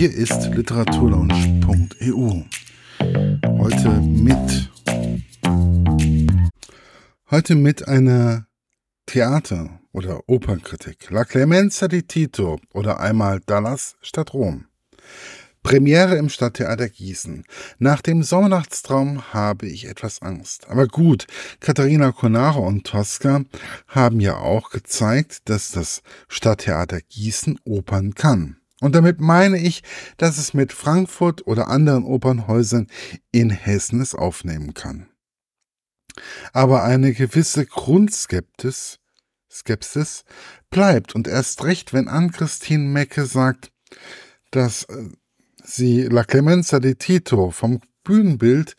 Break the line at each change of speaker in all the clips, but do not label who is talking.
Hier ist literaturlaunch.eu. Heute mit heute mit einer Theater- oder Opernkritik. La Clemenza di Tito oder einmal Dallas statt Rom. Premiere im Stadttheater Gießen. Nach dem Sommernachtstraum habe ich etwas Angst. Aber gut, Katharina Conaro und Tosca haben ja auch gezeigt, dass das Stadttheater Gießen Opern kann. Und damit meine ich, dass es mit Frankfurt oder anderen Opernhäusern in Hessen es aufnehmen kann. Aber eine gewisse Grundskepsis Skepsis bleibt und erst recht, wenn Ann-Christine Mecke sagt, dass äh, sie La Clemenza di Tito vom Bühnenbild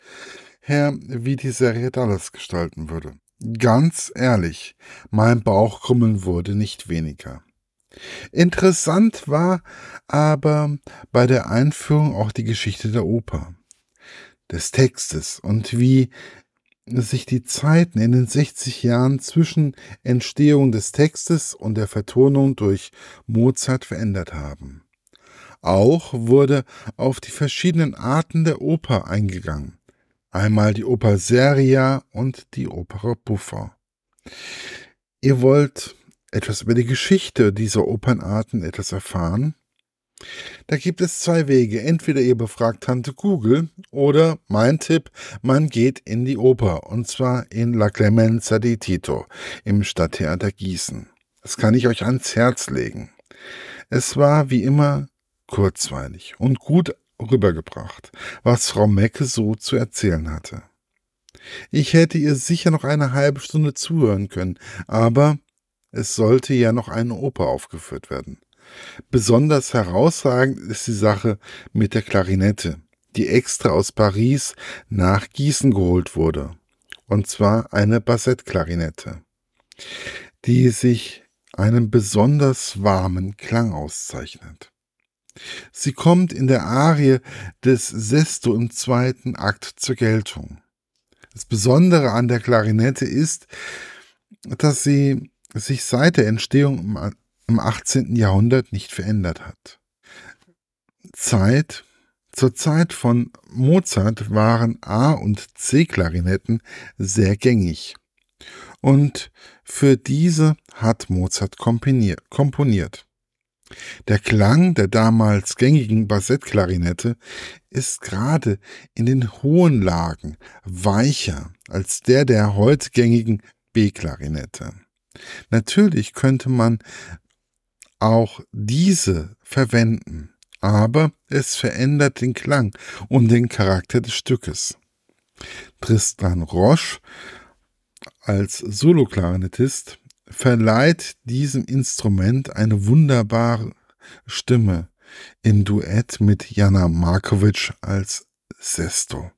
her wie die Serie Dallas gestalten würde. Ganz ehrlich, mein Bauchkrummeln wurde nicht weniger. Interessant war aber bei der Einführung auch die Geschichte der Oper, des Textes und wie sich die Zeiten in den 60 Jahren zwischen Entstehung des Textes und der Vertonung durch Mozart verändert haben. Auch wurde auf die verschiedenen Arten der Oper eingegangen. Einmal die Oper seria und die Opera buffa. Ihr wollt etwas über die Geschichte dieser Opernarten etwas erfahren? Da gibt es zwei Wege. Entweder ihr befragt Tante Google oder mein Tipp, man geht in die Oper und zwar in La Clemenza di Tito im Stadttheater Gießen. Das kann ich euch ans Herz legen. Es war wie immer kurzweilig und gut rübergebracht, was Frau Mecke so zu erzählen hatte. Ich hätte ihr sicher noch eine halbe Stunde zuhören können, aber es sollte ja noch eine Oper aufgeführt werden. Besonders herausragend ist die Sache mit der Klarinette, die extra aus Paris nach Gießen geholt wurde. Und zwar eine Bassettklarinette, die sich einen besonders warmen Klang auszeichnet. Sie kommt in der Arie des Sesto im zweiten Akt zur Geltung. Das Besondere an der Klarinette ist, dass sie sich seit der Entstehung im 18. Jahrhundert nicht verändert hat. Zeit zur Zeit von Mozart waren A- und C-Klarinetten sehr gängig. Und für diese hat Mozart komponiert. Der Klang der damals gängigen Bassettklarinette ist gerade in den hohen Lagen weicher als der der heute gängigen B-Klarinette. Natürlich könnte man auch diese verwenden, aber es verändert den Klang und den Charakter des Stückes. Tristan Roche als Soloklarinettist verleiht diesem Instrument eine wunderbare Stimme in Duett mit Jana Markovic als Sesto.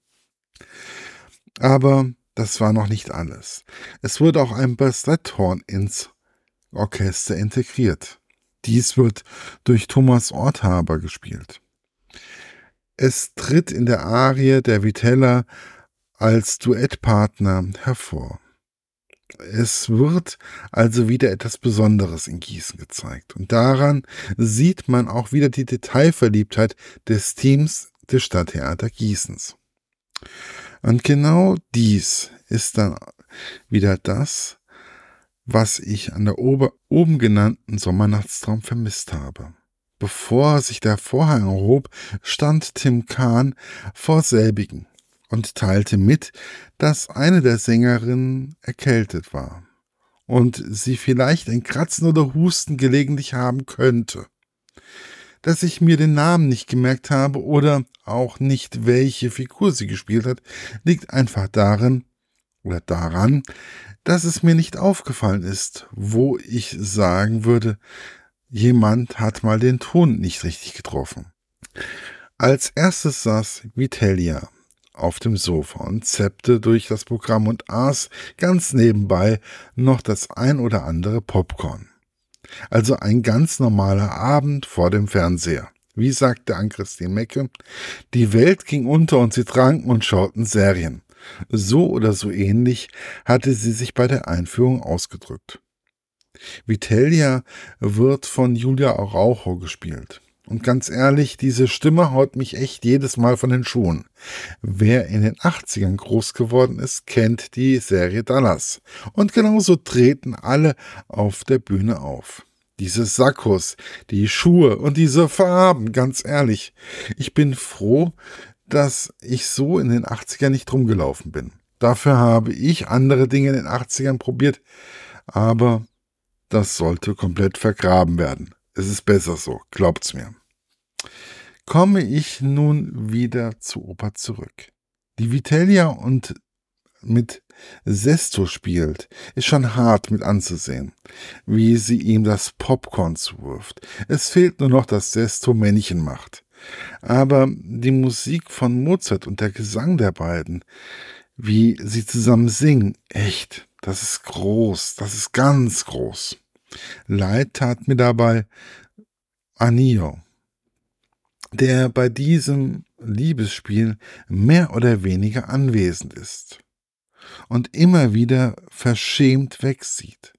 Aber das war noch nicht alles. Es wurde auch ein Bassetthorn ins Orchester integriert. Dies wird durch Thomas Orthaber gespielt. Es tritt in der Arie der Vitella als Duettpartner hervor. Es wird also wieder etwas Besonderes in Gießen gezeigt. Und daran sieht man auch wieder die Detailverliebtheit des Teams des Stadttheater Gießens. Und genau dies ist dann wieder das, was ich an der oben genannten Sommernachtstraum vermisst habe. Bevor sich der Vorhang erhob, stand Tim Kahn vor selbigen und teilte mit, dass eine der Sängerinnen erkältet war und sie vielleicht ein Kratzen oder Husten gelegentlich haben könnte dass ich mir den Namen nicht gemerkt habe oder auch nicht, welche Figur sie gespielt hat, liegt einfach darin oder daran, dass es mir nicht aufgefallen ist, wo ich sagen würde, jemand hat mal den Ton nicht richtig getroffen. Als erstes saß Vitellia auf dem Sofa und zeppte durch das Programm und aß ganz nebenbei noch das ein oder andere Popcorn. Also ein ganz normaler Abend vor dem Fernseher. Wie sagte Ann-Christine Mecke, die Welt ging unter und sie tranken und schauten Serien. So oder so ähnlich hatte sie sich bei der Einführung ausgedrückt. Vitellia wird von Julia Araujo gespielt. Und ganz ehrlich, diese Stimme haut mich echt jedes Mal von den Schuhen. Wer in den 80ern groß geworden ist, kennt die Serie Dallas. Und genauso treten alle auf der Bühne auf. Diese Sakkos, die Schuhe und diese Farben, ganz ehrlich. Ich bin froh, dass ich so in den 80ern nicht rumgelaufen bin. Dafür habe ich andere Dinge in den 80ern probiert, aber das sollte komplett vergraben werden. Es ist besser so, glaubt's mir. Komme ich nun wieder zu Opa zurück. Die Vitellia und mit Sesto spielt, ist schon hart mit anzusehen, wie sie ihm das Popcorn zuwirft. Es fehlt nur noch, dass Sesto Männchen macht. Aber die Musik von Mozart und der Gesang der beiden, wie sie zusammen singen, echt, das ist groß, das ist ganz groß. Leid tat mir dabei Anio, der bei diesem Liebesspiel mehr oder weniger anwesend ist und immer wieder verschämt wegsieht.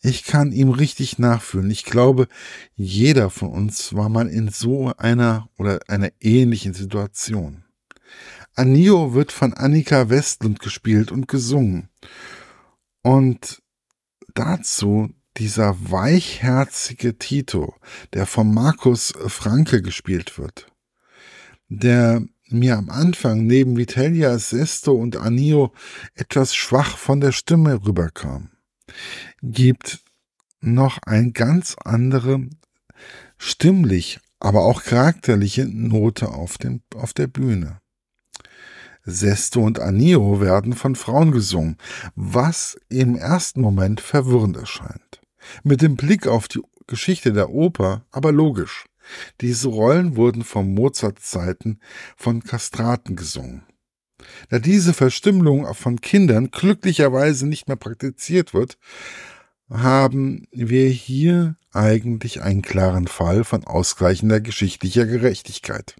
Ich kann ihm richtig nachfühlen. Ich glaube, jeder von uns war mal in so einer oder einer ähnlichen Situation. Anio wird von Annika Westlund gespielt und gesungen. Und dazu dieser weichherzige Tito, der von Markus Franke gespielt wird, der mir am Anfang neben Vitellia, Sesto und Anio etwas schwach von der Stimme rüberkam, gibt noch eine ganz andere stimmlich, aber auch charakterliche Note auf, dem, auf der Bühne. Sesto und Anio werden von Frauen gesungen, was im ersten Moment verwirrend erscheint. Mit dem Blick auf die Geschichte der Oper aber logisch. Diese Rollen wurden von Mozarts Zeiten von Kastraten gesungen. Da diese Verstümmelung von Kindern glücklicherweise nicht mehr praktiziert wird, haben wir hier eigentlich einen klaren Fall von ausgleichender geschichtlicher Gerechtigkeit.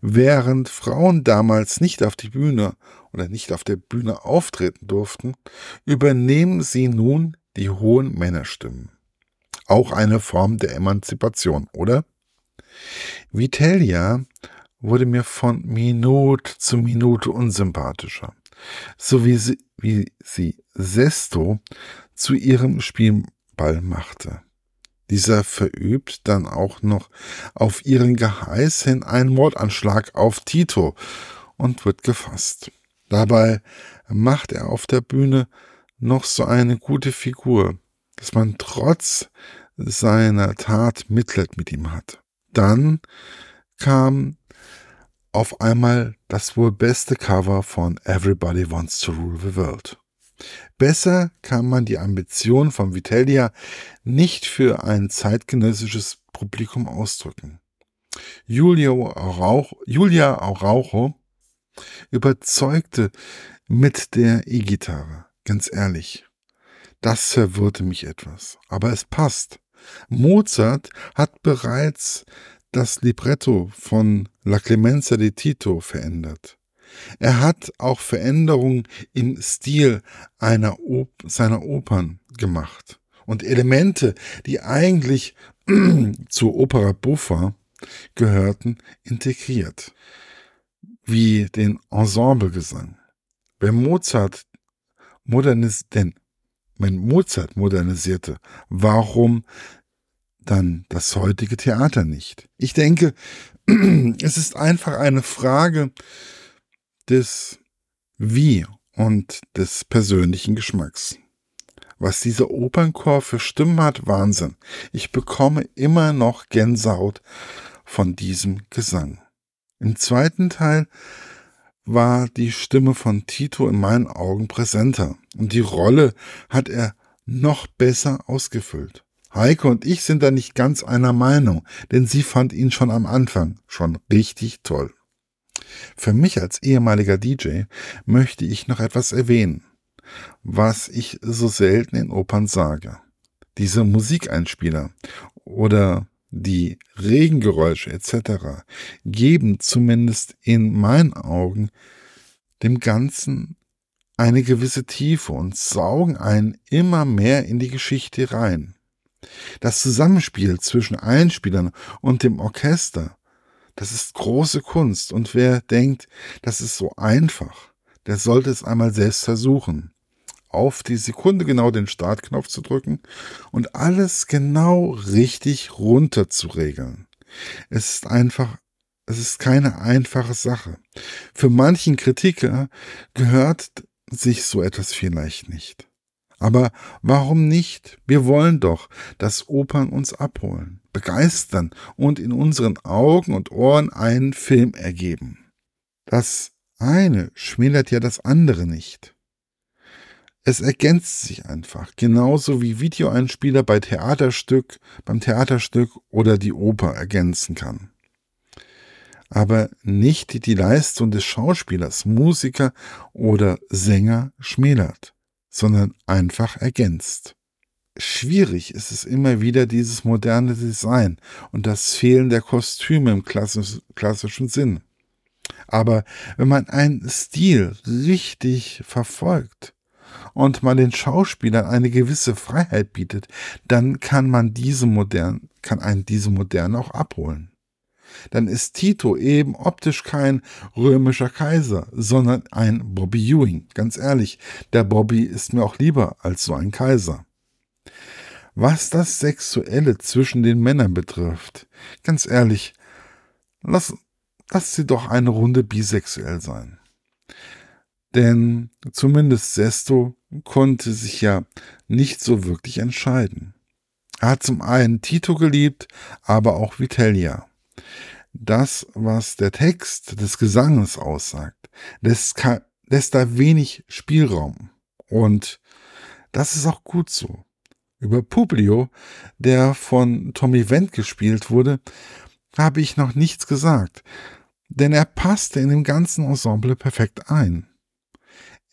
Während Frauen damals nicht auf die Bühne oder nicht auf der Bühne auftreten durften, übernehmen sie nun die hohen Männerstimmen. Auch eine Form der Emanzipation, oder? Vitellia wurde mir von Minute zu Minute unsympathischer, so wie sie, wie sie Sesto zu ihrem Spielball machte. Dieser verübt dann auch noch auf ihren Geheiß hin einen Mordanschlag auf Tito und wird gefasst. Dabei macht er auf der Bühne noch so eine gute Figur, dass man trotz seiner Tat Mitleid mit ihm hat. Dann kam auf einmal das wohl beste Cover von Everybody Wants to Rule the World. Besser kann man die Ambition von Vitellia nicht für ein zeitgenössisches Publikum ausdrücken. Julia Araujo, Julia Araujo überzeugte mit der E-Gitarre. Ganz ehrlich, das verwirrte mich etwas. Aber es passt. Mozart hat bereits das Libretto von La Clemenza di Tito verändert. Er hat auch Veränderungen im Stil Op seiner Opern gemacht und Elemente, die eigentlich zur Opera buffa gehörten, integriert, wie den Ensemblegesang. Wer Mozart modernis denn wenn Mozart modernisierte, warum dann das heutige Theater nicht? Ich denke, es ist einfach eine Frage des Wie und des persönlichen Geschmacks. Was dieser Opernchor für Stimmen hat, Wahnsinn. Ich bekomme immer noch Gänsehaut von diesem Gesang. Im zweiten Teil war die Stimme von Tito in meinen Augen präsenter und die Rolle hat er noch besser ausgefüllt. Heike und ich sind da nicht ganz einer Meinung, denn sie fand ihn schon am Anfang schon richtig toll. Für mich als ehemaliger DJ möchte ich noch etwas erwähnen, was ich so selten in Opern sage. Diese Musikeinspieler oder die Regengeräusche etc. geben zumindest in meinen Augen dem Ganzen eine gewisse Tiefe und saugen einen immer mehr in die Geschichte rein. Das Zusammenspiel zwischen Einspielern und dem Orchester, das ist große Kunst. Und wer denkt, das ist so einfach, der sollte es einmal selbst versuchen. Auf die Sekunde genau den Startknopf zu drücken und alles genau richtig runter zu regeln. Es ist einfach, es ist keine einfache Sache. Für manchen Kritiker gehört sich so etwas vielleicht nicht. Aber warum nicht? Wir wollen doch, dass Opern uns abholen, begeistern und in unseren Augen und Ohren einen Film ergeben. Das eine schmälert ja das andere nicht. Es ergänzt sich einfach, genauso wie Videoeinspieler bei Theaterstück, beim Theaterstück oder die Oper ergänzen kann. Aber nicht die Leistung des Schauspielers, Musiker oder Sänger schmälert sondern einfach ergänzt. Schwierig ist es immer wieder dieses moderne Design und das Fehlen der Kostüme im klassischen Sinn. Aber wenn man einen Stil richtig verfolgt und man den Schauspielern eine gewisse Freiheit bietet, dann kann man diese modern, kann einen diese Moderne auch abholen dann ist Tito eben optisch kein römischer Kaiser, sondern ein Bobby Ewing. Ganz ehrlich, der Bobby ist mir auch lieber als so ein Kaiser. Was das Sexuelle zwischen den Männern betrifft, ganz ehrlich, lass, lass sie doch eine Runde bisexuell sein. Denn zumindest Sesto konnte sich ja nicht so wirklich entscheiden. Er hat zum einen Tito geliebt, aber auch Vitellia das, was der Text des Gesanges aussagt, lässt, lässt da wenig Spielraum. Und das ist auch gut so. Über Publio, der von Tommy Wendt gespielt wurde, habe ich noch nichts gesagt, denn er passte in dem ganzen Ensemble perfekt ein.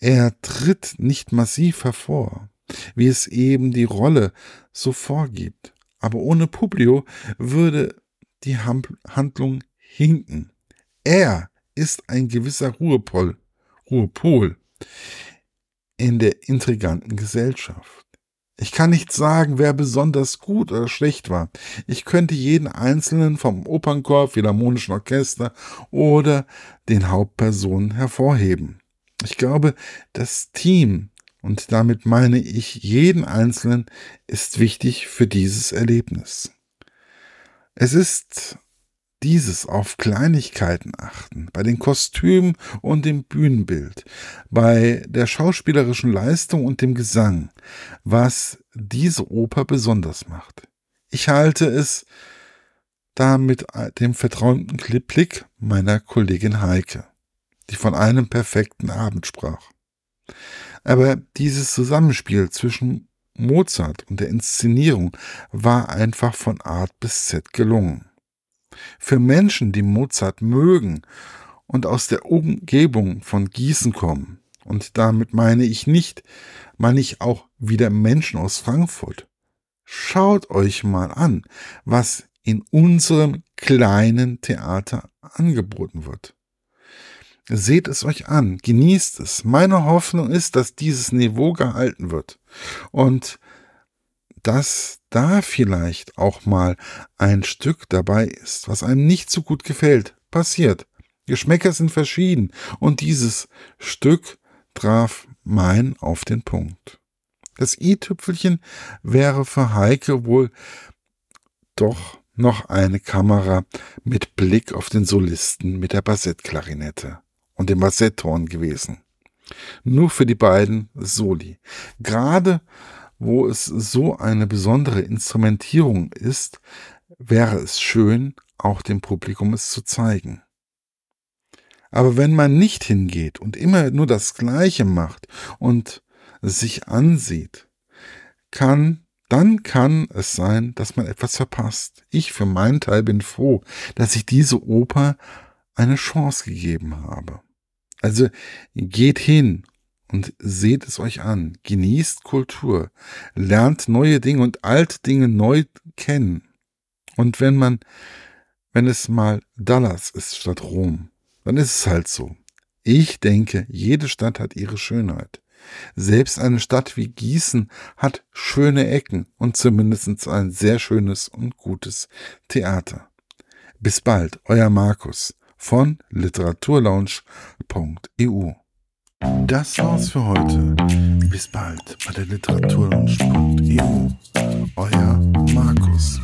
Er tritt nicht massiv hervor, wie es eben die Rolle so vorgibt. Aber ohne Publio würde die Handlung hinken. Er ist ein gewisser Ruhepol, Ruhepol in der intriganten Gesellschaft. Ich kann nicht sagen, wer besonders gut oder schlecht war. Ich könnte jeden Einzelnen vom Opernchor, Philharmonischen Orchester oder den Hauptpersonen hervorheben. Ich glaube, das Team, und damit meine ich jeden Einzelnen, ist wichtig für dieses Erlebnis. Es ist dieses auf Kleinigkeiten achten, bei den Kostümen und dem Bühnenbild, bei der schauspielerischen Leistung und dem Gesang, was diese Oper besonders macht. Ich halte es da mit dem verträumten Blick meiner Kollegin Heike, die von einem perfekten Abend sprach. Aber dieses Zusammenspiel zwischen Mozart und der Inszenierung war einfach von Art bis Z gelungen. Für Menschen, die Mozart mögen und aus der Umgebung von Gießen kommen, und damit meine ich nicht, meine ich auch wieder Menschen aus Frankfurt. Schaut euch mal an, was in unserem kleinen Theater angeboten wird. Seht es euch an, genießt es. Meine Hoffnung ist, dass dieses Niveau gehalten wird und dass da vielleicht auch mal ein Stück dabei ist, was einem nicht so gut gefällt. Passiert. Geschmäcker sind verschieden und dieses Stück traf mein auf den Punkt. Das i-Tüpfelchen wäre für Heike wohl doch noch eine Kamera mit Blick auf den Solisten mit der Bassettklarinette und dem Bassetthorn gewesen. Nur für die beiden Soli. Gerade wo es so eine besondere Instrumentierung ist, wäre es schön, auch dem Publikum es zu zeigen. Aber wenn man nicht hingeht und immer nur das Gleiche macht und sich ansieht, kann, dann kann es sein, dass man etwas verpasst. Ich für meinen Teil bin froh, dass ich diese Oper eine Chance gegeben habe. Also geht hin und seht es euch an. Genießt Kultur, lernt neue Dinge und alte Dinge neu kennen. Und wenn man, wenn es mal Dallas ist statt Rom, dann ist es halt so. Ich denke, jede Stadt hat ihre Schönheit. Selbst eine Stadt wie Gießen hat schöne Ecken und zumindest ein sehr schönes und gutes Theater. Bis bald, euer Markus von literaturlaunch.eu. Das war's für heute. Bis bald bei der literaturlaunch.eu. Euer Markus.